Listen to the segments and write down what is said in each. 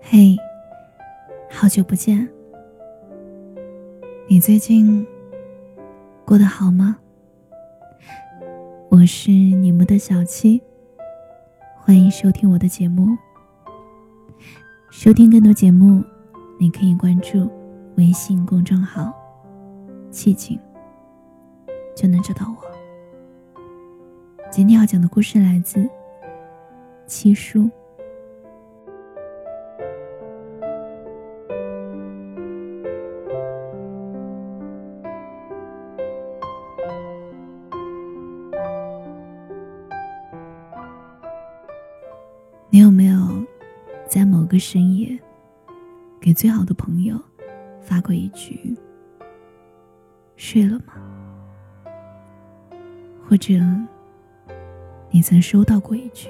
嘿，好久不见，你最近过得好吗？我是你们的小七，欢迎收听我的节目。收听更多节目，你可以关注微信公众号“寂静”，就能找到我。今天要讲的故事来自七叔。你有没有在某个深夜，给最好的朋友发过一句“睡了吗”？或者？你曾收到过一句：“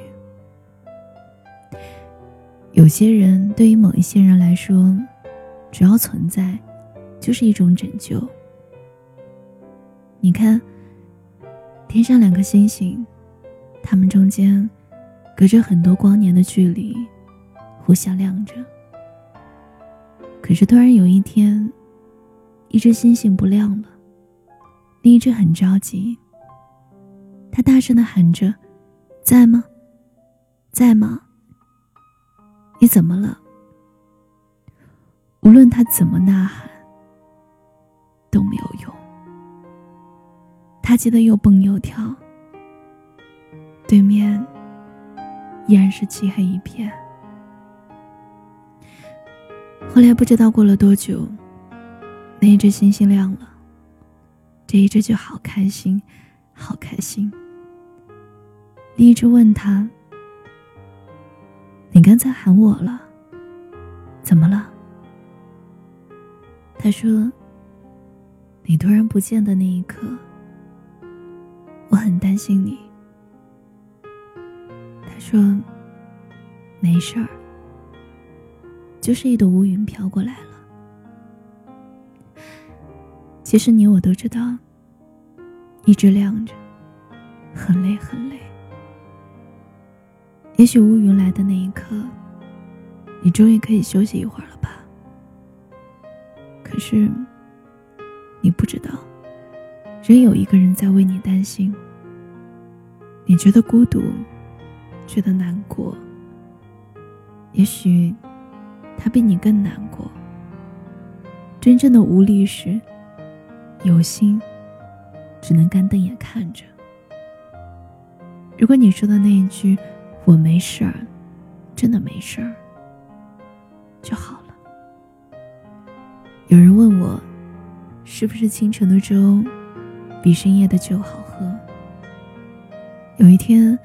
有些人对于某一些人来说，只要存在，就是一种拯救。”你看，天上两颗星星，它们中间隔着很多光年的距离，互相亮着。可是突然有一天，一只星星不亮了，另一只很着急，它大声的喊着。在吗？在吗？你怎么了？无论他怎么呐喊，都没有用。他急得又蹦又跳。对面依然是漆黑一片。后来不知道过了多久，那一只星星亮了。这一只就好开心，好开心。另一直问他：“你刚才喊我了，怎么了？”他说：“你突然不见的那一刻，我很担心你。”他说：“没事儿，就是一朵乌云飘过来了。其实你我都知道，一直亮着，很累很累。”也许乌云来的那一刻，你终于可以休息一会儿了吧？可是，你不知道，仍有一个人在为你担心。你觉得孤独，觉得难过。也许，他比你更难过。真正的无力时，有心，只能干瞪眼看着。如果你说的那一句。我没事儿，真的没事儿，就好了。有人问我，是不是清晨的粥比深夜的酒好喝？有一天，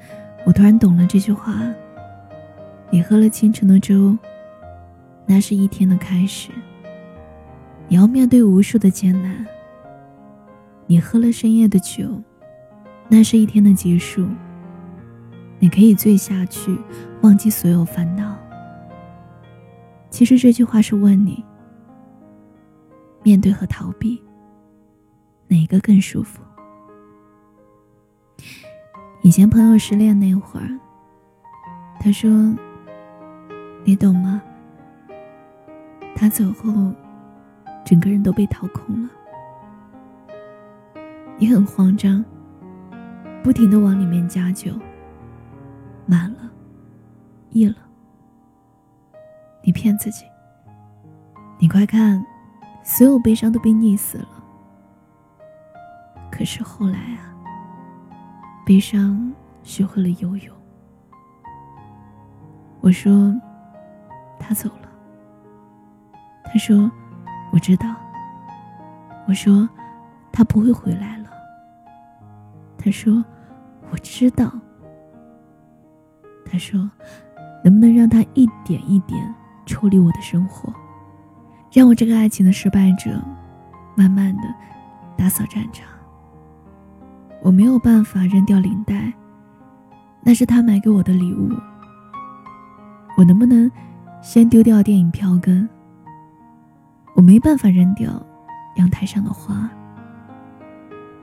我突然懂了这句话。你喝了清晨的粥，那是一天的开始。你要面对无数的艰难。你喝了深夜的酒，那是一天的结束。你可以醉下去，忘记所有烦恼。其实这句话是问你：面对和逃避，哪个更舒服？以前朋友失恋那会儿，他说：“你懂吗？他走后，整个人都被掏空了。你很慌张，不停的往里面加酒。”满了，溢了。你骗自己。你快看，所有悲伤都被溺死了。可是后来啊，悲伤学会了游泳。我说，他走了。他说，我知道。我说，他不会回来了。他说，我知道。他说：“能不能让他一点一点抽离我的生活，让我这个爱情的失败者，慢慢的打扫战场？我没有办法扔掉领带，那是他买给我的礼物。我能不能先丢掉电影票根？我没办法扔掉阳台上的花，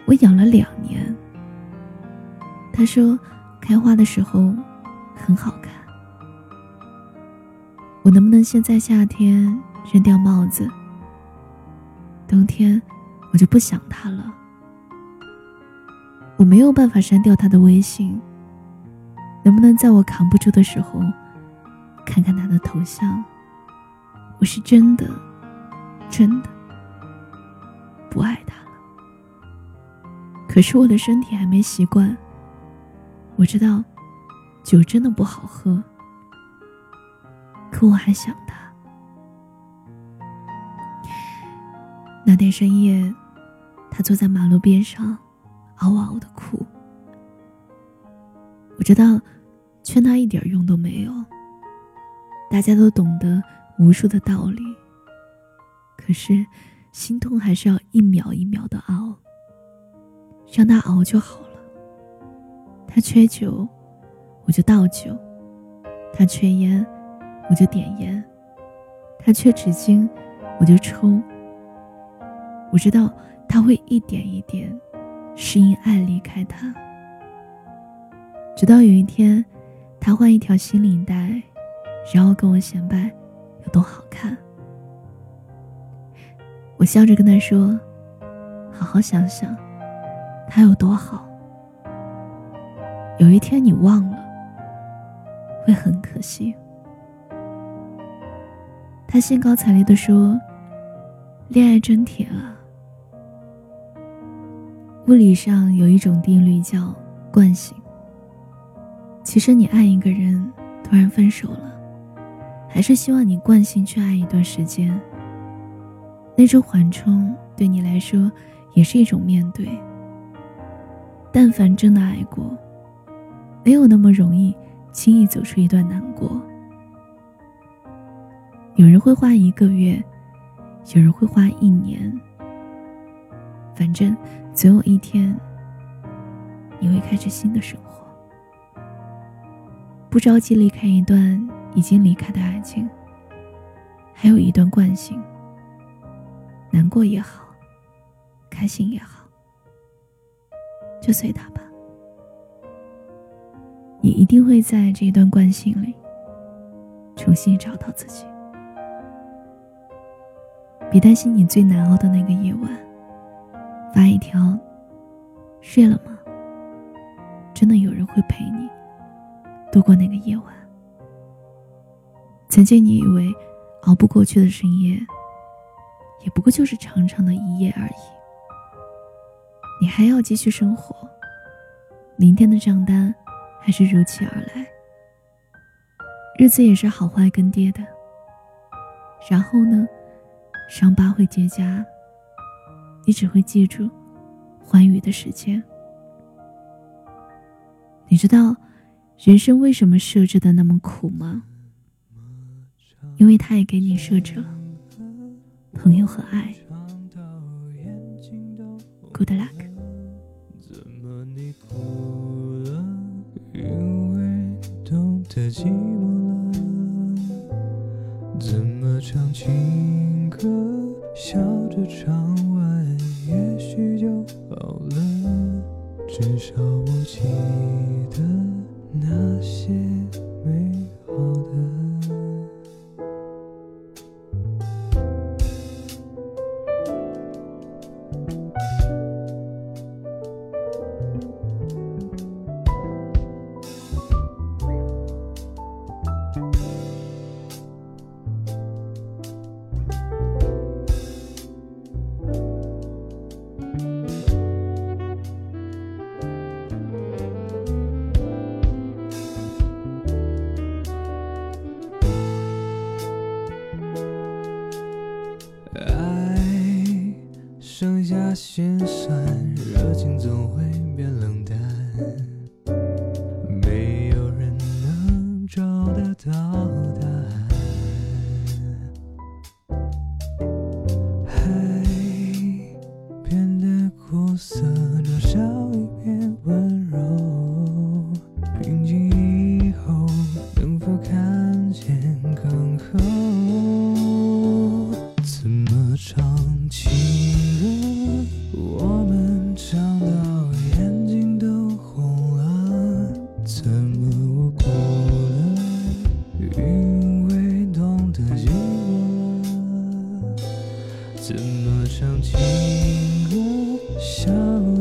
我养了两年，他说，开花的时候很好看。我能不能先在夏天扔掉帽子？冬天我就不想他了。我没有办法删掉他的微信。能不能在我扛不住的时候，看看他的头像？我是真的，真的不爱他了。可是我的身体还没习惯。我知道酒真的不好喝，可我还想他。那天深夜，他坐在马路边上，嗷嗷的哭。我知道。劝他一点用都没有。大家都懂得无数的道理，可是心痛还是要一秒一秒的熬，让他熬就好了。他缺酒，我就倒酒；他缺烟，我就点烟；他缺纸巾，我就抽。我知道他会一点一点适应爱离开他，直到有一天。他换一条新领带，然后跟我显摆有多好看。我笑着跟他说：“好好想想，他有多好。有一天你忘了，会很可惜。”他兴高采烈地说：“恋爱真甜啊！”物理上有一种定律叫惯性。其实你爱一个人，突然分手了，还是希望你惯性去爱一段时间。那种缓冲对你来说也是一种面对。但凡真的爱过，没有那么容易轻易走出一段难过。有人会花一个月，有人会花一年，反正总有一天，你会开始新的生活。不着急离开一段已经离开的爱情，还有一段惯性。难过也好，开心也好，就随他吧。你一定会在这一段惯性里重新找到自己。别担心，你最难熬的那个夜晚，发一条“睡了吗？”真的有人会陪你。度过那个夜晚，曾经你以为熬不过去的深夜，也不过就是长长的一夜而已。你还要继续生活，明天的账单还是如期而来。日子也是好坏更迭的。然后呢，伤疤会结痂，你只会记住欢愉的时间。你知道？人生为什么设置的那么苦吗？因为他也给你设置了朋友和爱。Good luck。怎么你哭了？因为懂得寂寞了？怎么唱情歌，笑着唱完，也许就好了。至少唱情歌，笑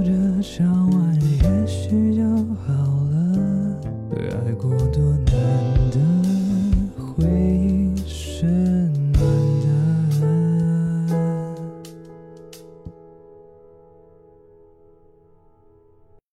着唱完也许就。